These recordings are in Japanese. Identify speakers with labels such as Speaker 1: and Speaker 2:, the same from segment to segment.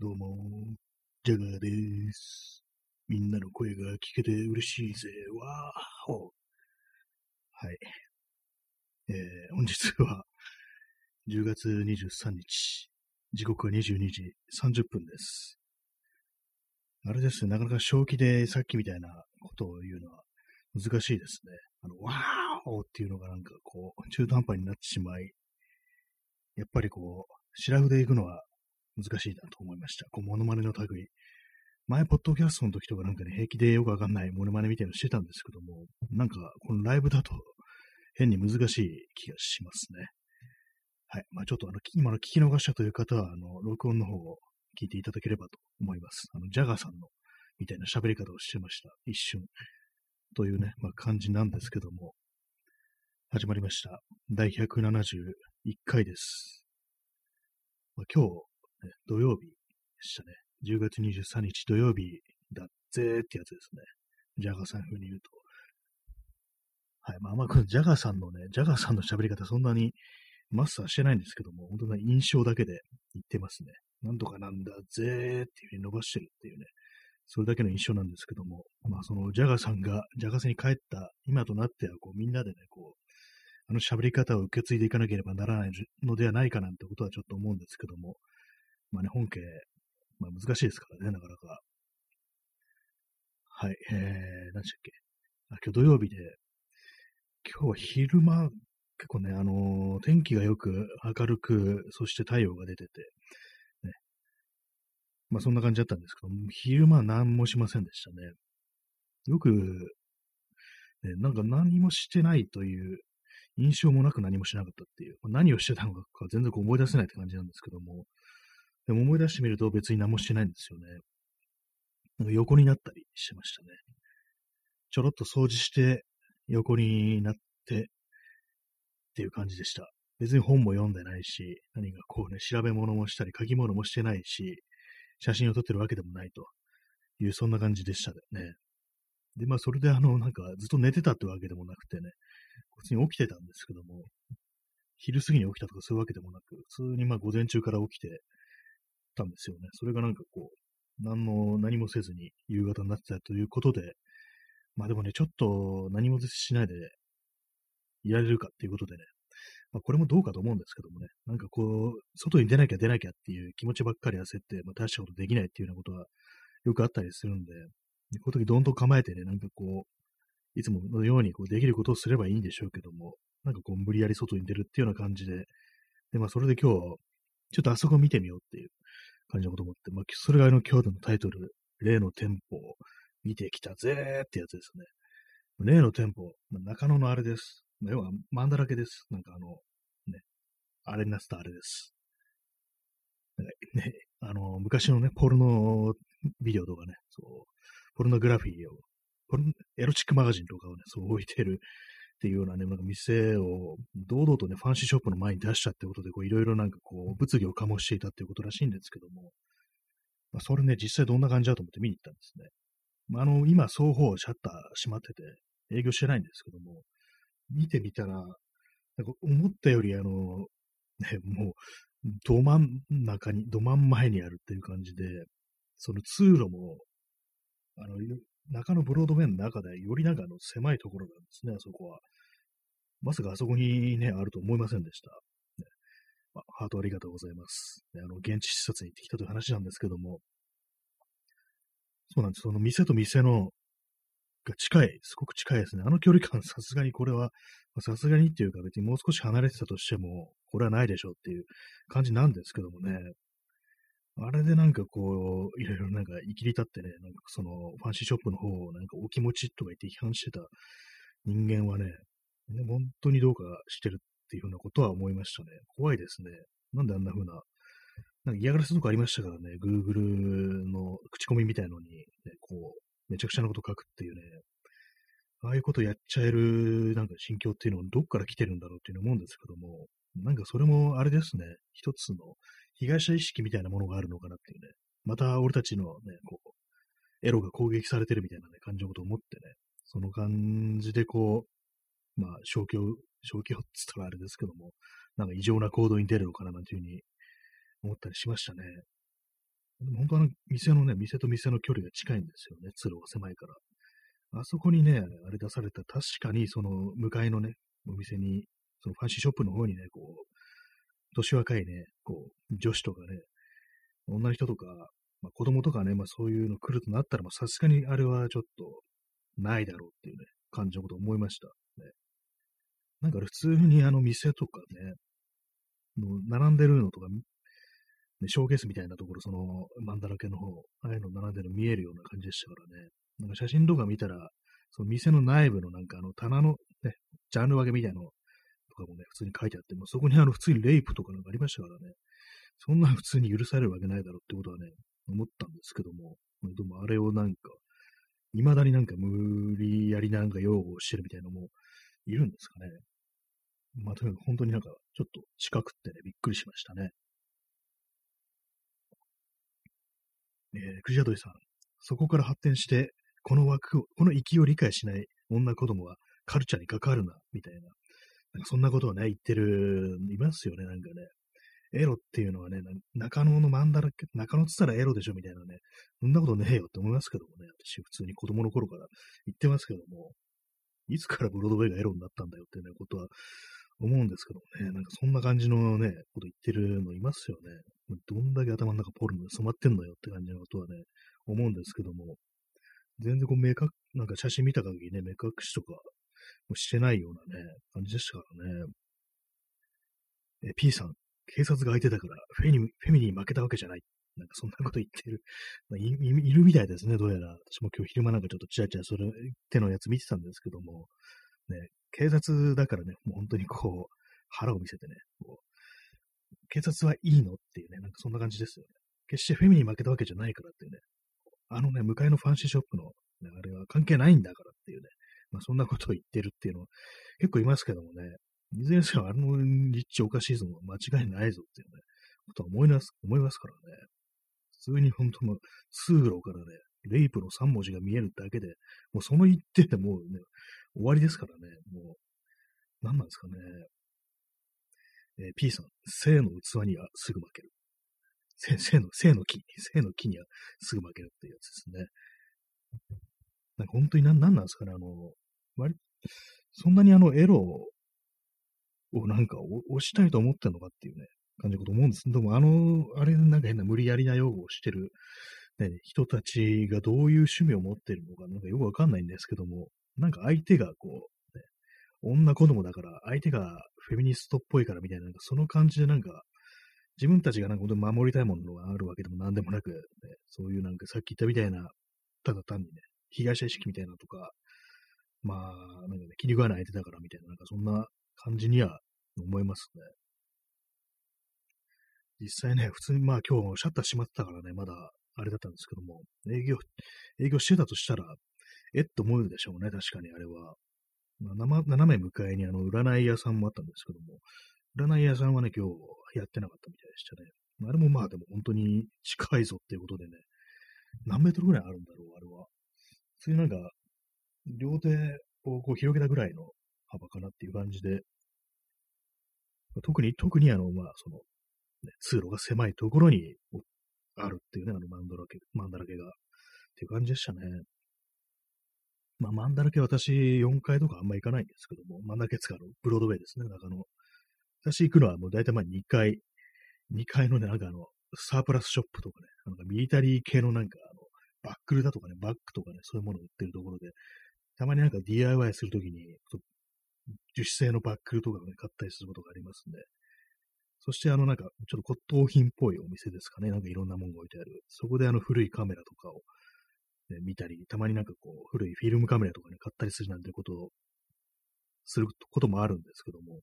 Speaker 1: どうも、ジャガーです。みんなの声が聞けて嬉しいぜ。わーほはい。えー、本日は10月23日、時刻は22時30分です。あれですね、なかなか正気でさっきみたいなことを言うのは難しいですね。あの、わーほっていうのがなんかこう、中途半端になってしまい、やっぱりこう、シラフで行くのは難しいなと思いました。こう、モノマネの類。前、ポッドキャストの時とかなんかね、平気でよくわかんないモノマネみたいなのしてたんですけども、なんか、このライブだと変に難しい気がしますね。はい。まあちょっとあの、今の聞き逃したという方は、あの、録音の方を聞いていただければと思います。あの、ジャガーさんの、みたいな喋り方をしてました。一瞬。というね、まあ感じなんですけども、始まりました。第171回です。まあ、今日、土曜日でしたね。10月23日土曜日だぜーってやつですね。ジャガーさん風に言うと。はい。まあ、あこのジャガーさんのね、ジャガーさんの喋り方そんなにマスターしてないんですけども、本当に印象だけで言ってますね。なんとかなんだぜーっていう風に伸ばしてるっていうね。それだけの印象なんですけども、まあそのジャガーさんがジャガーさんに帰った今となってはこうみんなでね、こう、あの喋り方を受け継いでいかなければならないのではないかなんてことはちょっと思うんですけども、まあね、本家、まあ難しいですからね、なかなか。はい、えー、何でしたっけ。あ、今日土曜日で、今日は昼間、結構ね、あのー天気がよく明るく、そして太陽が出てて、ね。まあそんな感じだったんですけど、昼間は何もしませんでしたね。よく、ね、なんか何もしてないという印象もなく何もしなかったっていう、何をしてたのか全然思い出せないって感じなんですけども、でも思い出してみると別に何もしてないんですよね。横になったりしてましたね。ちょろっと掃除して横になってっていう感じでした。別に本も読んでないし、何かこうね、調べ物もしたり書き物もしてないし、写真を撮ってるわけでもないという、そんな感じでしたね。で、まあそれであの、なんかずっと寝てたってわけでもなくてね、普通に起きてたんですけども、昼過ぎに起きたとかそういうわけでもなく、普通にまあ午前中から起きてたんですよね。それがなんかこう、何の、何もせずに夕方になってたということで、まあでもね、ちょっと何もしないでいられるかっていうことでね、まあこれもどうかと思うんですけどもね、なんかこう、外に出なきゃ出なきゃっていう気持ちばっかり焦って、まあ大したことできないっていうようなことはよくあったりするんで、こういう時どんどん構えてね、なんかこう、いつものようにこうできることをすればいいんでしょうけども、なんかこう無理やり外に出るっていうような感じで、で、まあそれで今日、ちょっとあそこ見てみようっていう感じのことを思って、まあそれがあの今日のタイトル、例の店舗を見てきたぜーってやつですね。例の店舗、まあ、中野のあれです。まあ要は、マンだらけです。なんかあの、ね、あれになってたあれです。ね、あの、昔のね、ポルノビデオとかね、そう、ポルノグラフィーを、ポルエロチックマガジンとかをね、そう置いてるっていうようなね、なんか店を堂々とね、ファンシーショップの前に出したってことで、こう、いろいろなんかこう、物議を醸していたっていうことらしいんですけども、まあ、それね、実際どんな感じだと思って見に行ったんですね。まあ、あの、今、双方シャッター閉まってて、営業してないんですけども、見てみたら、なんか思ったより、あの、ね、もう、ど真ん中に、ど真ん前にあるっていう感じで、その通路も、あの、中野ブロードウェイの中でよりなんかの狭いところなんですね、あそこは。まさかあそこにね、あると思いませんでした。ねまあ、ハートありがとうございます。ね、あの、現地視察に行ってきたという話なんですけども、そうなんです。その店と店の、が近い、すごく近いですね。あの距離感、さすがにこれは、さすがにっていうか別にもう少し離れてたとしても、これはないでしょうっていう感じなんですけどもね。あれでなんかこう、いろいろなんか生きり立ってね、なんかそのファンシーショップの方をなんかお気持ちとか言って批判してた人間はね、ね本当にどうかしてるっていうふうなことは思いましたね。怖いですね。なんであんな風な、なんか嫌がらせとかありましたからね、Google の口コミみたいのに、ね、こう、めちゃくちゃなこと書くっていうね、ああいうことやっちゃえるなんか心境っていうのはどっから来てるんだろうっていうの思うんですけども、なんかそれもあれですね、一つの被害者意識みたいなものがあるのかなっていうね、また俺たちのね、こう、エロが攻撃されてるみたいなね、感じのことを思ってね、その感じでこう、まあ、消去、消去って言ったらあれですけども、なんか異常な行動に出るのかななんていうふうに思ったりしましたね。本当は店のね、店と店の距離が近いんですよね。通路が狭いから。あそこにね、あれ出された確かにその向かいのね、お店に、そのファンシーショップの方にね、こう、年若いね、こう、女子とかね、女の人とか、まあ、子供とかね、まあそういうの来るとなったら、さすがにあれはちょっとないだろうっていうね、感じのことを思いました。ね、なんか普通にあの店とかね、の並んでるのとか、ね、ショーケースみたいなところ、その、マンだらけの方、ああいうの並んでるの見えるような感じでしたからね。なんか写真とか見たら、その店の内部のなんかあの棚のね、ジャンル分けみたいなのとかもね、普通に書いてあって、もそこにあの普通にレイプとかなんかありましたからね。そんな普通に許されるわけないだろうってことはね、思ったんですけども、でもあれをなんか、未だになんか無理やりなんか擁護してるみたいなのもいるんですかね。まあ、とにかく本当になんかちょっと近くってね、びっくりしましたね。えー、クジャドイさん。そこから発展して、この枠を、この域を理解しない女子供はカルチャーに関わるな、みたいな。なんかそんなことをね、言ってる、いますよね、なんかね。エロっていうのはね、中野のマンダラケ、中野って言ったらエロでしょみたいなね、そんなことねえよって思いますけどもね、私普通に子供の頃から言ってますけども、いつからブロードウェイがエロになったんだよってね、ことは思うんですけどもね、なんかそんな感じのね、こと言ってるのいますよね。どんだけ頭の中ポルノで染まってんのよって感じのことはね、思うんですけども、全然こう目隠、なんか写真見た限りね、目隠しとかもしてないようなね、感じでしたからね。え、P さん、警察が相手だからフェミ、フェミニに負けたわけじゃない。なんかそんなこと言ってる、まあ、いいるみたいですね、どうやら。私も今日昼間なんかちょっとチラチラそれ手のやつ見てたんですけども、ね、警察だからね、もう本当にこう、腹を見せてね、こう警察はいいのっていうね、なんかそんな感じですよね。決してフェミに負けたわけじゃないからっていうね、あのね、向かいのファンシーショップの、ね、あれは関係ないんだからっていうね、まあそんなことを言ってるっていうの結構いますけどもね、いずれにせよあの立地おかしいぞ、間違いないぞっていうね、ことは思います、思いますからね。普通に本当の通路からね、レイプの3文字が見えるだけで、もうその一点でもうね、終わりですからね、もう、何なんですかね。えー、P さん、性の器にはすぐ負ける。性の、性の木、性の木にはすぐ負けるっていうやつですね。なんか本当に何なんですかね、あの、割、そんなにあのエロをなんか押したいと思ってんのかっていうね、感じのこと思うんです。でもあの、あれなんか変な無理やりな用語をしてる、ね、人たちがどういう趣味を持ってるのか、なんかよくわかんないんですけども、なんか相手がこう、ね、女子供だから、相手がフェミニストっぽいからみたいな、なんかその感じでなんか、自分たちがなんか本当に守りたいものがあるわけでも何でもなく、ね、そういうなんかさっき言ったみたいな、ただ単にね、被害者意識みたいなとか、まあ、なんかね、切り替えない相手だからみたいな、なんかそんな感じには思いますね。実際ね、普通にまあ今日シャッター閉まってたからね、まだあれだったんですけども、営業、営業してたとしたら、えっと思うでしょうね、確かにあれは。まあ、斜め向かいにあの占い屋さんもあったんですけども、占い屋さんはね、今日やってなかったみたいでしたね。あれもまあでも本当に近いぞっていうことでね、何メートルぐらいあるんだろう、あれは。普通になんか、両手をこう広げたぐらいの幅かなっていう感じで、特に、特にあの、まあ、その、ね、通路が狭いところにあるっていうね、あのマンダラケ、マンダラケが。っていう感じでしたね。まあ、マンダラケ私4階とかあんま行かないんですけども、マンダラケ使うの、ブロードウェイですね、中野。私行くのはもう大体まあ2階、2階のね、なんかあの、サープラスショップとかね、なんかミリタリー系のなんかあの、バックルだとかね、バッグとかね、そういうものを売ってるところで、たまになんか DIY するときに、樹脂製のバックルとかをね、買ったりすることがありますんで。そしてあのなんか、ちょっと骨董品っぽいお店ですかね。なんかいろんなものが置いてある。そこであの古いカメラとかを、ね、見たり、たまになんかこう、古いフィルムカメラとかね、買ったりするなんてことを、することもあるんですけども。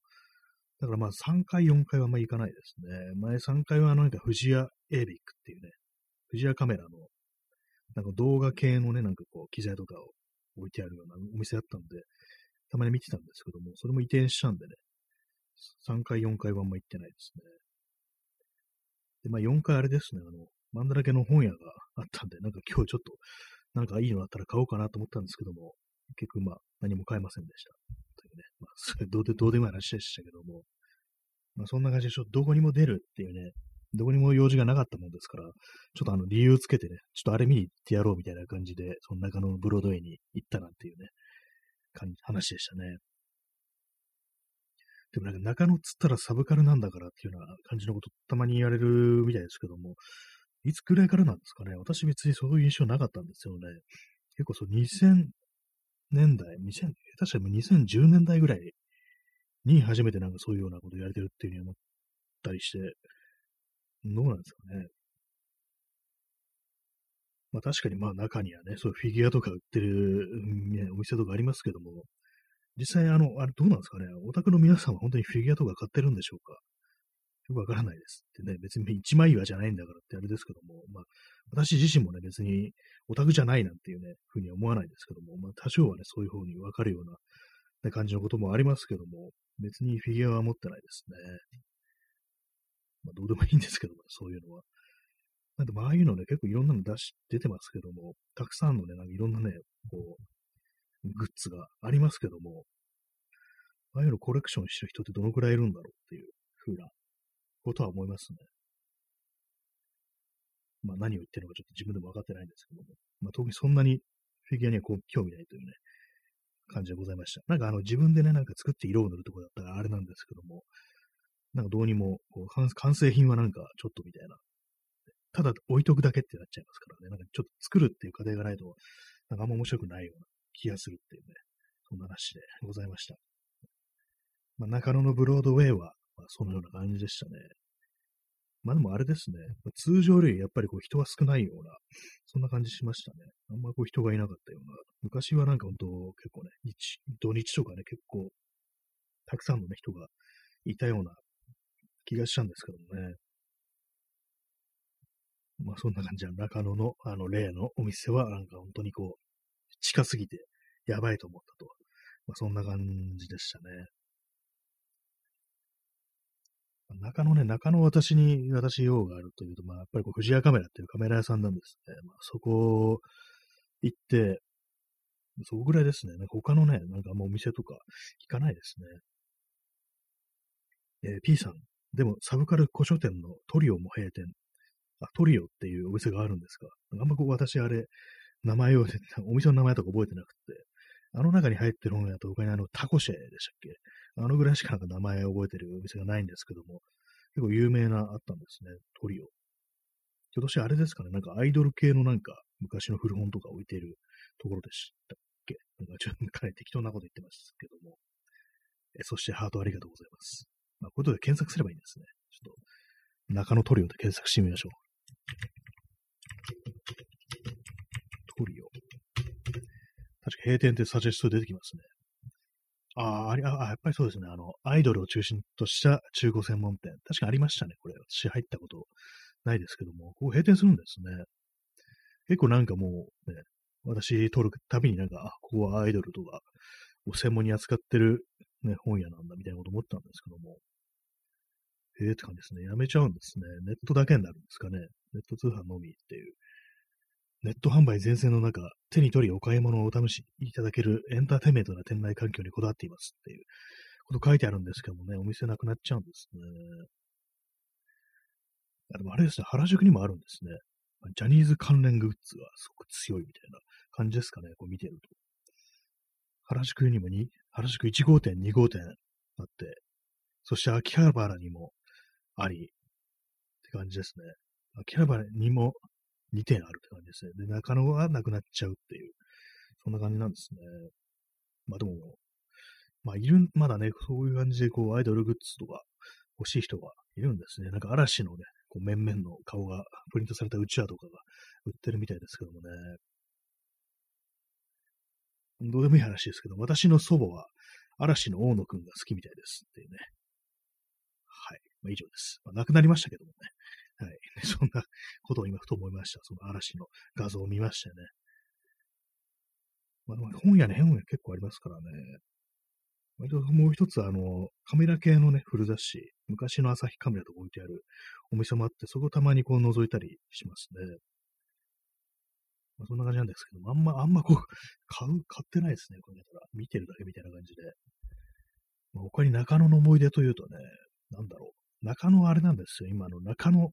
Speaker 1: だからまあ3回、4回はあんまり行かないですね。前3回はあのなんか富士屋エービックっていうね、富士屋カメラの、なんか動画系のね、なんかこう、機材とかを置いてあるようなお店だったんで、たまに見てたんですけども、それも移転したんでね、3回、4回はあんま行ってないですね。で、まあ4回あれですね、あの、マンダラケの本屋があったんで、なんか今日ちょっと、なんかいいのあったら買おうかなと思ったんですけども、結局まあ何も買えませんでした。というね、まあ それどうで、どうでもいい話でしたけども、まあそんな感じで、ちょどこにも出るっていうね、どこにも用事がなかったもんですから、ちょっとあの理由つけてね、ちょっとあれ見に行ってやろうみたいな感じで、その中野のブロードウェイに行ったなんていうね、話でしたね。でもなんか中野っつったらサブカルなんだからっていうような感じのことたまに言われるみたいですけども、いつくらいからなんですかね。私別にそういう印象なかったんですよね。結構そう2000年代、2000、確かに2010年代ぐらいに初めてなんかそういうようなこと言われてるっていうふうに思ったりして、どうなんですかね。まあ確かにまあ中にはね、そういうフィギュアとか売ってる、ね、お店とかありますけども、実際あの、あれどうなんですかね。オタクの皆さんは本当にフィギュアとか買ってるんでしょうか。よくわからないですってね、別に一枚岩じゃないんだからってあれですけども、まあ、私自身もね、別にオタクじゃないなんていうね、ふうには思わないですけども、まあ、多少はね、そういう方にわかるような、ね、感じのこともありますけども、別にフィギュアは持ってないですね。まあ、どうでもいいんですけども、そういうのは。なんで、まあ、ああいうのね、結構いろんなの出し、出てますけども、たくさんのね、なんかいろんなね、こう、グッズがありますけども、ああいうのコレクションしてる人ってどのくらいいるんだろうっていう風なことは思いますね。まあ何を言ってるのかちょっと自分でも分かってないんですけども、まあ特にそんなにフィギュアにはこう興味ないというね、感じでございました。なんかあの自分でね、なんか作って色を塗るとこだったらあれなんですけども、なんかどうにもこう完成品はなんかちょっとみたいな。ただ置いとくだけってなっちゃいますからね。なんかちょっと作るっていう過程がないと、なんかあんま面白くないような気がするっていうね、そんな話でございました。まあ、中野のブロードウェイは、まあ、そのような感じでしたね。まあでもあれですね、通常よりやっぱりこう人は少ないような、そんな感じしましたね。あんまこう人がいなかったような。昔はなんか本当結構ね、日、土日とかね、結構、たくさんのね、人がいたような気がしたんですけどもね。まあそんな感じで、中野のあの例のお店はなんか本当にこう、近すぎてやばいと思ったと。まあそんな感じでしたね。中野ね、中野私に、私用があるというと、まあ、やっぱりこう、藤屋カメラっていうカメラ屋さんなんですね。まあ、そこ行って、そこぐらいですね。なんか他のね、なんかもうお店とか行かないですね。えー、P さん。でも、サブカル古書店のトリオも閉店。あ、トリオっていうお店があるんですか。あんまこう私あれ、名前を、お店の名前とか覚えてなくて、あの中に入ってる本屋と他にあのタコシェでしたっけ？あのぐらいしかなんか名前を覚えてるお店がないんですけども、結構有名なあったんですね、トリオ。今年あれですかね、なんかアイドル系のなんか昔の古本とか置いてるところでしたっけ？なんかちょっとかなり適当なこと言ってますけども。えそしてハートありがとうございます。まあ、こういうことで検索すればいいんですね。ちょっと、中野トリオで検索してみましょう。トリオ。確か閉店ってサジェスト出てきますね。ああ、ああやっぱりそうですね。あの、アイドルを中心とした中古専門店。確かありましたね、これ。私入ったことないですけども、ここ閉店するんですね。結構なんかもう、ね、私通るたびになんか、あ、ここはアイドルとか、を専門に扱ってる、ね、本屋なんだみたいなこと思ったんですけども、ええー、って感じですね。やめちゃうんですね。ネットだけになるんですかね。ネット通販のみっていう。ネット販売全盛の中、手に取りお買い物をお試しいただけるエンターテイメントな店内環境にこだわっていますっていうこと書いてあるんですけどもね、お店なくなっちゃうんですね。あでもあれですね、原宿にもあるんですね。ジャニーズ関連グッズがすごく強いみたいな感じですかね、こう見てると。原宿にもに、原宿1号店、2号店あって、そして秋葉原にもあり、って感じですね。秋葉原にも2点あるって感じですね。で、中野はなくなっちゃうっていう、そんな感じなんですね。まあでも、まあいる、まだね、そういう感じでこうアイドルグッズとか欲しい人がいるんですね。なんか嵐のね、こう面々の顔がプリントされたうちわとかが売ってるみたいですけどもね。どうでもいい話ですけど、私の祖母は嵐の大野くんが好きみたいですっていうね。はい。まあ以上です。まあ亡くなりましたけどもね。はい。そんなことを今ふと思いました。その嵐の画像を見ましたよね。まあ、本屋ね、本屋結構ありますからね。割ともう一つ、あの、カメラ系のね、古雑誌、昔の朝日カメラとか置いてあるお店もあって、そこをたまにこう覗いたりしますね。まあ、そんな感じなんですけどあんま、あんまこう、買う、買ってないですね、これたら。見てるだけみたいな感じで。まあ、他に中野の思い出というとね、なんだろう。中野あれなんですよ。今、の、中野、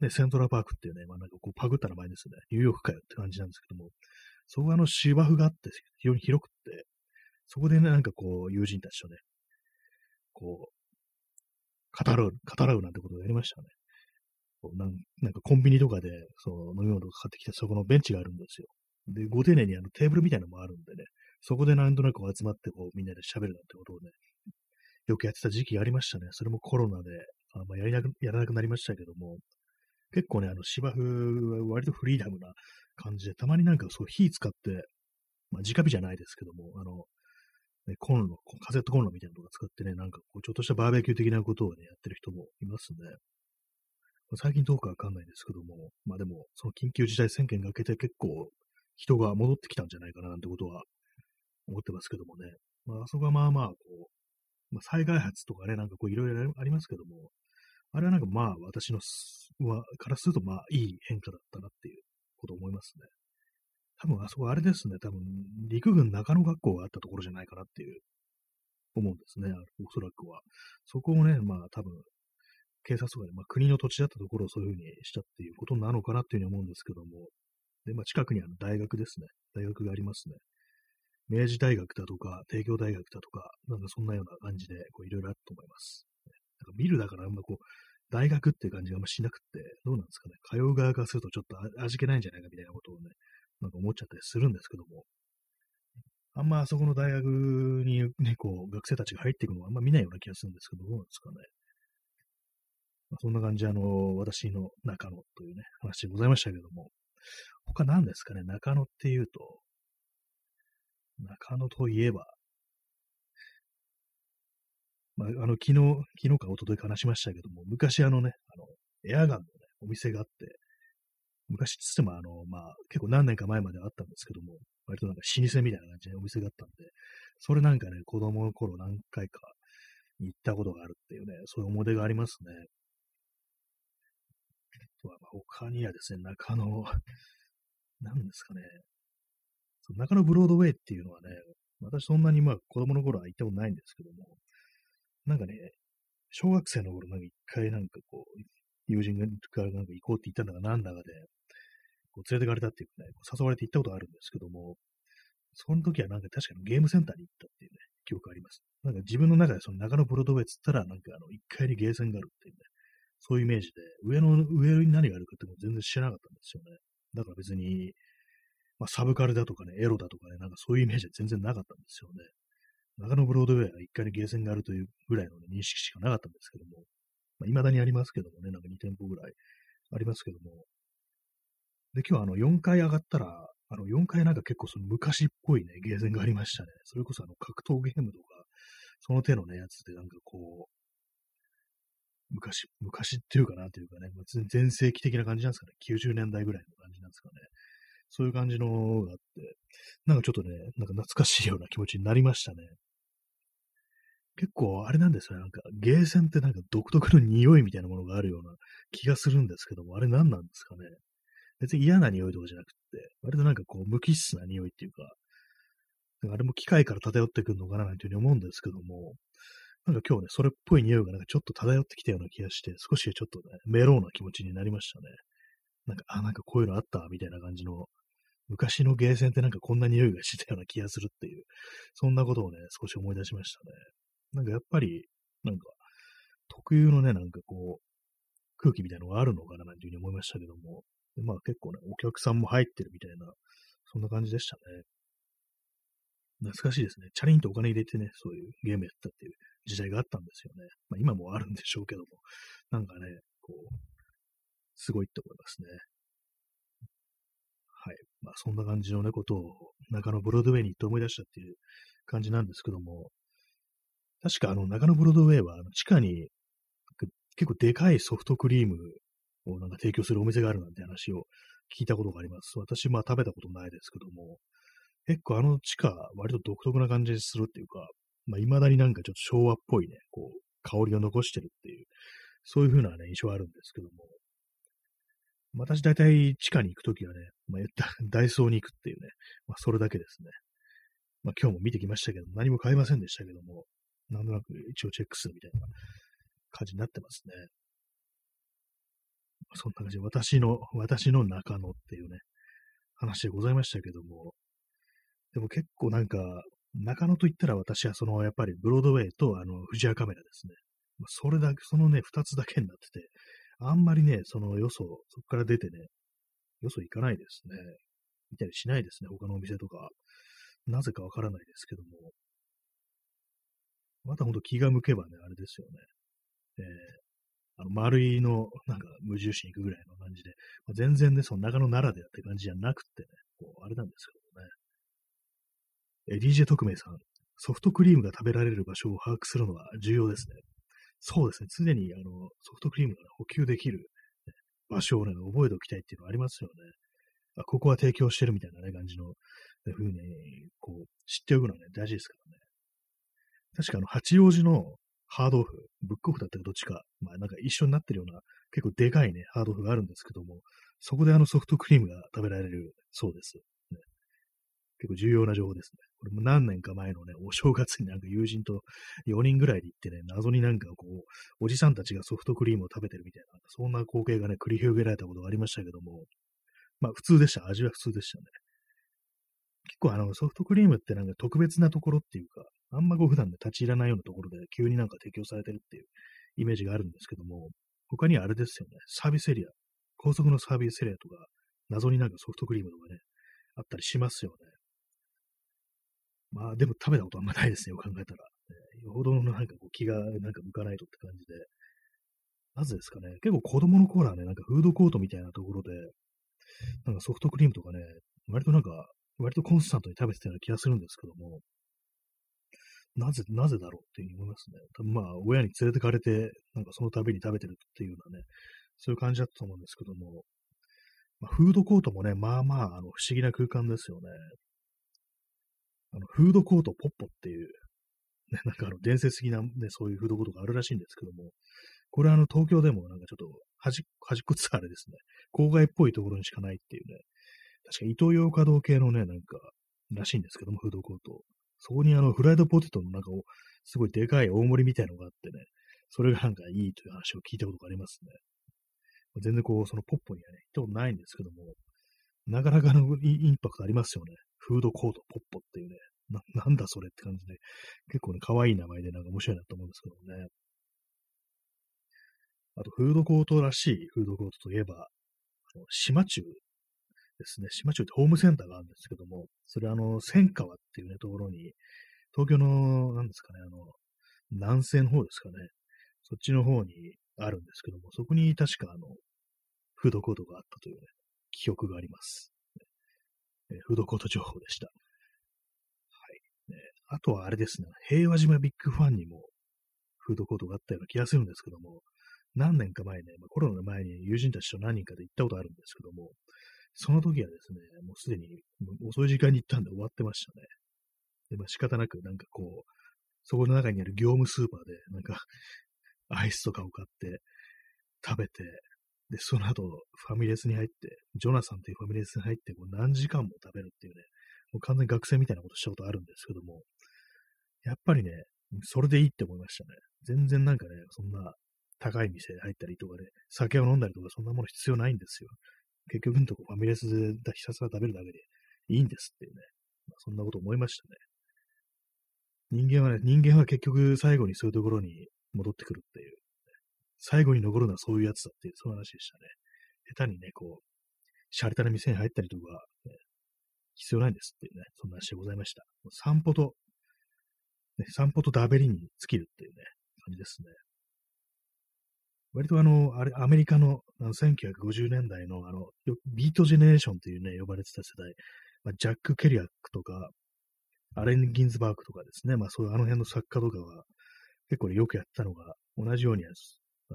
Speaker 1: ね、セントラパークっていうね、まあなんかこう、パグった名前ですね。ニューヨークかよって感じなんですけども、そこはあの芝生があって、非常に広くって、そこでね、なんかこう、友人たちとね、こう、語らう、語らうなんてことをやりましたね。こうなんなんかコンビニとかで、その飲み物とか買ってきて、そこのベンチがあるんですよ。で、ご丁寧にあのテーブルみたいなのもあるんでね、そこでなんとなく集まってこうみんなで喋るなんてことをね、よくやってた時期がありましたね。それもコロナで、あまあ、やりなく、やらなくなりましたけども、結構ね、あの芝生は割とフリーダムな感じで、たまになんかそう火使って、まあ、直火じゃないですけども、あの、ね、コンロ、カセットコンロみたいなのとか使ってね、なんかこう、ちょっとしたバーベキュー的なことをね、やってる人もいますね。最近どうかわかんないですけども、まあでも、その緊急事態宣言が明けて結構人が戻ってきたんじゃないかななんてことは思ってますけどもね。まああ、そこはまあまあ、こう、まあ、再開発とかね、なんかこういろいろありますけども、あれはなんかまあ私のはからするとまあいい変化だったなっていうことを思いますね。多分あそこあれですね、多分陸軍中野学校があったところじゃないかなっていう思うんですね、おそらくは。そこをね、まあ多分警察とかで、まあ、国の土地だったところをそういうふうにしたっていうことなのかなっていうふうに思うんですけども、で、まあ、近くにあの大学ですね。大学がありますね。明治大学だとか、帝京大学だとか、なんかそんなような感じで、こういろいろあると思います。なんかビルだからあんまこう、大学っていう感じがあんましなくて、どうなんですかね。通う側からするとちょっと味気ないんじゃないかみたいなことをね、なんか思っちゃったりするんですけども、あんまあそこの大学にね、こう、学生たちが入っていくのはあんま見ないような気がするんですけど、どうなんですかね。まあ、そんな感じで、あの、私の中野というね、話でございましたけども、他何ですかね、中野っていうと、中野といえば、まあ、あの、昨日、昨日か一昨日か話しましたけども、昔あのね、あの、エアガンのね、お店があって、昔つってもあの、まあ、結構何年か前まであったんですけども、割となんか老舗みたいな感じでお店があったんで、それなんかね、子供の頃何回か行ったことがあるっていうね、そういう思い出がありますね。あとは、まあ、他にはですね、中野、何ですかね、中野ブロードウェイっていうのはね、私そんなにまあ子供の頃は行ったことないんですけども、なんかね、小学生の頃なんか一回なんかこう、友人がなんか行こうって言ったんだかなんだかで、こう連れてかれたっていうかね、誘われて行ったことがあるんですけども、その時はなんか確かにゲームセンターに行ったっていうね、記憶あります。なんか自分の中でその中野ブロードウェイっつったら、なんかあの、一階にゲーセンがあるっていうね、そういうイメージで、上の、上に何があるかっても全然知らなかったんですよね。だから別に、まあ、サブカルだとかね、エロだとかね、なんかそういうイメージは全然なかったんですよね。中野ブロードウェイは一回にゲーセンがあるというぐらいの、ね、認識しかなかったんですけども、まあ、未だにありますけどもね、なんか2店舗ぐらいありますけども。で、今日はあの4階上がったら、あの4階なんか結構その昔っぽいね、ゲーセンがありましたね。それこそあの格闘ゲームとか、その手のね、やつでなんかこう、昔、昔っていうかなというかね、全盛期的な感じなんですかね。90年代ぐらいの感じなんですかね。そういう感じのがあって、なんかちょっとね、なんか懐かしいような気持ちになりましたね。結構あれなんですよね。なんかゲーセンってなんか独特の匂いみたいなものがあるような気がするんですけども、あれ何なんですかね。別に嫌な匂いとかじゃなくて、割となんかこう無機質な匂いっていうか、かあれも機械から漂ってくるのかななんていうふうに思うんですけども、なんか今日ね、それっぽい匂いがなんかちょっと漂ってきたような気がして、少しちょっとね、メローな気持ちになりましたね。なんか、あ、なんかこういうのあった、みたいな感じの、昔のゲーセンってなんかこんな匂いがしてたような気がするっていう、そんなことをね、少し思い出しましたね。なんかやっぱり、なんか、特有のね、なんかこう、空気みたいなのがあるのかななんていうふうに思いましたけども、でまあ結構ね、お客さんも入ってるみたいな、そんな感じでしたね。懐かしいですね。チャリンとお金入れてね、そういうゲームやったっていう時代があったんですよね。まあ今もあるんでしょうけども、なんかね、こう、すごいって思いますね。はい。まあそんな感じのね、ことを中野ブロードウェイに行って思い出したっていう感じなんですけども、確かあの中野ブロードウェイは地下に結構でかいソフトクリームをなんか提供するお店があるなんて話を聞いたことがあります。私、まあ食べたことないですけども、結構あの地下、割と独特な感じにするっていうか、まあ、未だになんかちょっと昭和っぽいね、こう、香りを残してるっていう、そういう風なね、印象はあるんですけども、私大体地下に行くときはね、まあ、言った ダイソーに行くっていうね、まあ、それだけですね。まあ、今日も見てきましたけど、何も買いませんでしたけども、なんとなく一応チェックするみたいな感じになってますね。そんな感じで、私の、私の中野っていうね、話でございましたけども、でも結構なんか、中野と言ったら私はその、やっぱりブロードウェイとあの、富士屋カメラですね。それだけ、そのね、二つだけになってて、あんまりね、そのよそ、そこから出てね、よそ行かないですね。見たりしないですね、他のお店とか。なぜかわからないですけども。またほんと気が向けばね、あれですよね。えー、あの丸いの、なんか無印に行くぐらいの感じで、まあ、全然ね、その長野ならではって感じじゃなくってね、こう、あれなんですけどもね。え DJ 特命さん、ソフトクリームが食べられる場所を把握するのは重要ですね。そうですね、常にあのソフトクリームが、補給できる、場所をね、覚えておきたいっていうのはありますよね。あここは提供してるみたいなね、感じの、ね、ふうに、こう、知っておくのはね、大事ですからね。確かあの、八王子のハードオフ、ブックオフだったかどっちか、まあなんか一緒になってるような、結構でかいね、ハードオフがあるんですけども、そこであのソフトクリームが食べられるそうです。結構重要な情報ですね。これも何年か前のね、お正月になんか友人と4人ぐらいで行ってね、謎になんかこう、おじさんたちがソフトクリームを食べてるみたいな、そんな光景がね、繰り広げられたことがありましたけども、まあ普通でした。味は普通でしたね。結構あのソフトクリームってなんか特別なところっていうか、あんまこう普段で立ち入らないようなところで急になんか提供されてるっていうイメージがあるんですけども、他にあれですよね、サービスエリア、高速のサービスエリアとか、謎になんかソフトクリームとかね、あったりしますよね。まあでも食べたことあんまないですね、よく考えたら。ね、よほどのなんかこう気がなんか向かないとって感じで。なぜですかね、結構子供の頃はね、なんかフードコートみたいなところで、なんかソフトクリームとかね、割となんか、割とコンスタントに食べてたような気がするんですけども、なぜ、なぜだろうっていうふうに思いますね。多分まあ、親に連れてかれて、なんかその度に食べてるっていうようなね、そういう感じだったと思うんですけども、まあ、フードコートもね、まあまあ、あの、不思議な空間ですよね。あの、フードコートポッポっていう、ね、なんかあの、伝説的なね、そういうフードコートがあるらしいんですけども、これはあの、東京でもなんかちょっと端、端っこつあれですね、郊外っぽいところにしかないっていうね、確か伊東洋華堂系のね、なんか、らしいんですけども、フードコート。そこにあの、フライドポテトのなんか、すごいでかい大盛りみたいのがあってね、それがなんかいいという話を聞いたことがありますね。全然こう、そのポッポにはね、行ったことないんですけども、なかなかのインパクトありますよね。フードコートポッポっていうね。な、なんだそれって感じで、結構ね、可愛い名前でなんか面白いなと思うんですけどもね。あと、フードコートらしいフードコートといえば、あの島中ですね。島中ってホームセンターがあるんですけども、それあの、千川っていうね、ところに、東京の、なんですかね、あの、南西の方ですかね。そっちの方にあるんですけども、そこに確かあの、フードコートがあったというね、記憶があります。フードコート情報でした。はい。あとはあれですね、平和島ビッグファンにもフードコートがあったような気がするんですけども、何年か前ね、ま、コロナの前に友人たちと何人かで行ったことあるんですけども、その時はですね、もうすでに遅い時間に行ったんで終わってましたね。で、まあ仕方なくなんかこう、そこの中にある業務スーパーで、なんか、アイスとかを買って食べて、で、その後、ファミレスに入って、ジョナサンというファミレスに入って、こう何時間も食べるっていうね、もう完全に学生みたいなことしたことあるんですけども、やっぱりね、それでいいって思いましたね。全然なんかね、そんな高い店入ったりとかで、酒を飲んだりとか、そんなもの必要ないんですよ。結局のとこファミレスでひたすら食べるだけでいいんですっていうね。まあ、そんなこと思いましたね。人間はね、人間は結局最後にそういうところに戻ってくるっていう。最後に残るのはそういうやつだっていう、そういう話でしたね。下手にね、こう、シャレたな店に入ったりとか、ね、必要ないんですっていうね、そんな話でございました。散歩と、ね、散歩とダベリに尽きるっていうね、感じですね。割とあの、あれ、アメリカのあの1950年代のあの、ビートジェネレーションというね、呼ばれてた世代、まあ、ジャック・ケルアックとか、アレン・ギンズバーグとかですね、まあそういうあの辺の作家とかは、結構よくやったのが、同じように、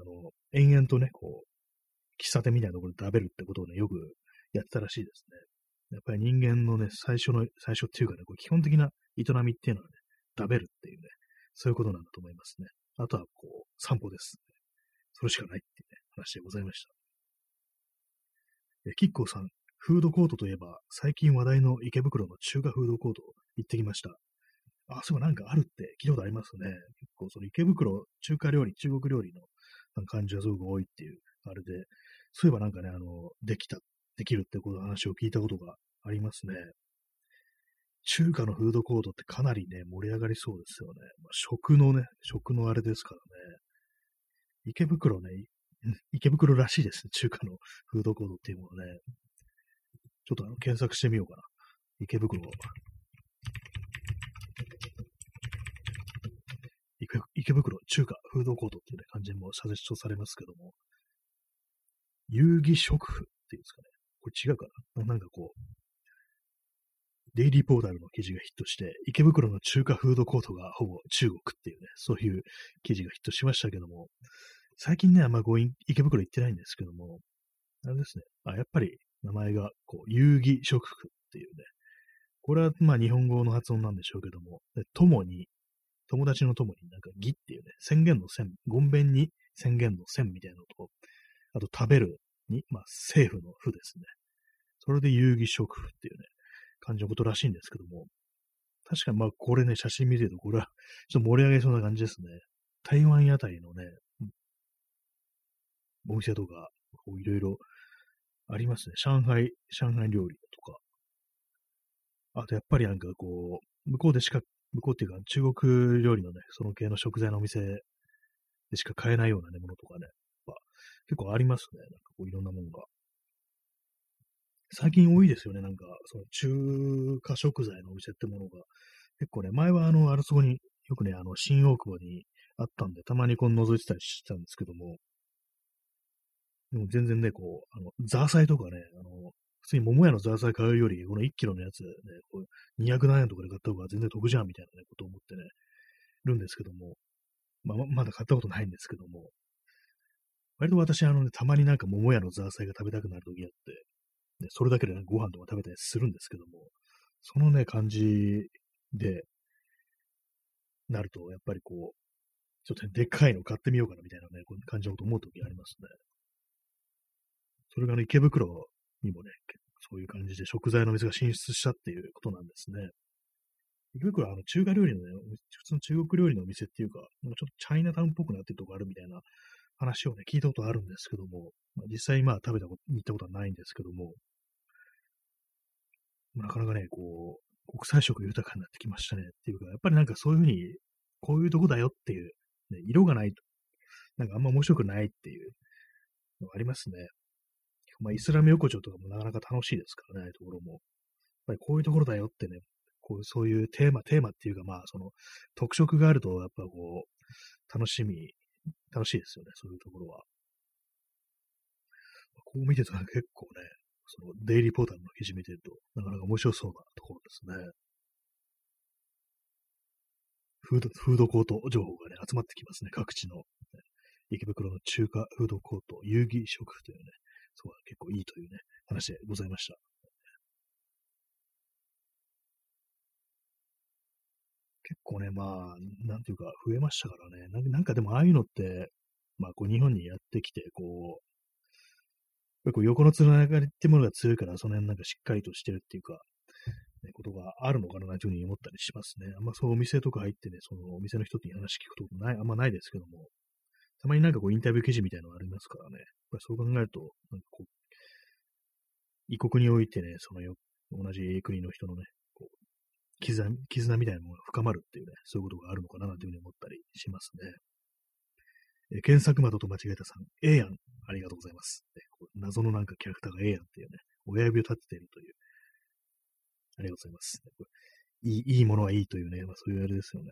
Speaker 1: あの、延々とね、こう、喫茶店みたいなところで食べるってことをね、よくやってたらしいですね。やっぱり人間のね、最初の、最初っていうかね、こう基本的な営みっていうのはね、食べるっていうね、そういうことなんだと思いますね。あとは、こう、散歩です。それしかないっていうね、話でございました。え、キッコーさん、フードコートといえば、最近話題の池袋の中華フードコート行ってきました。あ、そういえばなんかあるって聞いたことありますね。結構その池袋、中華料理、中国料理の感じがすごく多いっていう、あれで、そういえばなんかね、あの、できた、できるってこと話を聞いたことがありますね。中華のフードコートってかなりね、盛り上がりそうですよね。まあ、食のね、食のあれですからね。池袋ね、池袋らしいですね。中華のフードコートっていうものね。ちょっとあの検索してみようかな。池袋。池袋中華フードコートっていう、ね、感じもサジェストされますけども。遊戯食府っていうんですかね。これ違うかな？なんかこう、デイリーポータルの記事がヒットして、池袋の中華フードコートがほぼ中国っていうね、そういう記事がヒットしましたけども、最近ね、あんまこう池袋行ってないんですけども、あれですね、あやっぱり名前がこう遊戯食府っていうね、これはまあ日本語の発音なんでしょうけども、友に、友達の友になんか義っていうね、宣言の宣、ごんべんに宣言の宣みたいなのと、あと食べるに、まあ政府の府ですね。それで遊戯食府っていうね、感じのことらしいんですけども、確かにまあこれね、写真見てると、これはちょっと盛り上げそうな感じですね。台湾屋台のね、お店とか、いろいろありますね。上海、上海料理とか。あとやっぱりなんかこう、向こうでしか、向こうっていうか中国料理のね、その系の食材のお店でしか買えないようなね、ものとかね、結構ありますね。なんかこういろんなものが。最近多いですよね。なんか、その中華食材のお店ってものが。結構ね、前はあの、あれそこに、よくね、あの、新大久保にあったんで、たまにこの覗いてたりしたんですけども、でも全然ね、こう、あの、ザーサイとかね、あの、普通に桃屋のザーサイ買うより、この1キロのやつね、こう200何円とかで買った方が全然得じゃんみたいなね、ことを思ってね、るんですけども、まあ、まだ買ったことないんですけども、割と私、あのね、たまになんか桃屋のザーサイが食べたくなるときあって、ね、それだけで、ね、ご飯とか食べたりするんですけども、そのね、感じで、なると、やっぱりこう、ちょっと、ね、でっかいの買ってみようかなみたいなね、こう感じのこと思うときありますね。それがね、池袋にもね、そういう感じで食材の店が進出したっていうことなんですね。池袋はあの中華料理のね、普通の中国料理のお店っていうか、なんかちょっとチャイナタウンっぽくなってるとこあるみたいな話をね、聞いたことあるんですけども、まあ、実際まあ食べたこと、に行ったことはないんですけども、なかなかね、こう、国際色豊かになってきましたねっていうか、やっぱりなんかそういうふうに、こういうとこだよっていう、ね、色がないと、なんかあんま面白くないっていうのがありますね。まあ、イスラム横丁とかもなかなか楽しいですからね、ところも。やっぱりこういうところだよってね、こうそういうテーマ、テーマっていうか、まあ、その特色があると、やっぱこう、楽しみ、楽しいですよね、そういうところは。こう見てたら結構ね、そのデイリーポータルの記事見てると、なかなか面白そうなところですね。フード、フードコート情報がね、集まってきますね、各地の、池袋の中華フードコート、遊戯食というね、そこが結構いいというね、話でございました。結構ね、まあ、なんていうか、増えましたからね。なんかでも、ああいうのって、まあ、こう、日本にやってきて、こう、結構横のつながりってものが強いから、その辺なんかしっかりとしてるっていうか、ね、ことがあるのかなというふうに思ったりしますね。あんまそうお店とか入ってね、そのお店の人に話聞くことない、あんまないですけども、たまになんかこうインタビュー記事みたいなのがありますからね。そう考えると、なんかこう、異国においてね、そのよ、同じ国の人のね、こう、絆、絆みたいなものが深まるっていうね、そういうことがあるのかなというふうに思ったりしますね。え検索窓と間違えたさん、ええやん。ありがとうございます。謎のなんかキャラクターがええやんっていうね、親指を立てているという。ありがとうございます。いいいいものはいいというね、まあ、そういうあれですよね。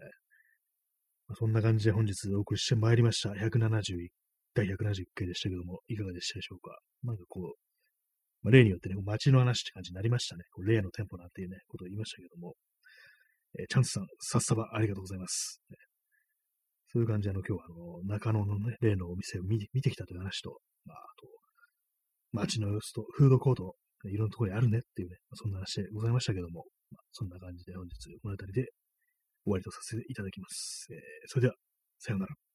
Speaker 1: そんな感じで本日お送りしてまいりました。171、第171回でしたけども、いかがでしたでしょうか？なんかこう、まあ、例によってね、街の話って感じになりましたね。こう例の店舗なんていうね、ことを言いましたけども。えー、チャンスさん、さっさばありがとうございます。そういう感じで、あの、今日は、あの、中野のね、例のお店を見てきたという話と、まあ、あと、街の様子と、フードコート、いろんなところにあるねっていうね、そんな話でございましたけども、まあ、そんな感じで本日、この辺りで終わりとさせていただきます。えー、それでは、さようなら。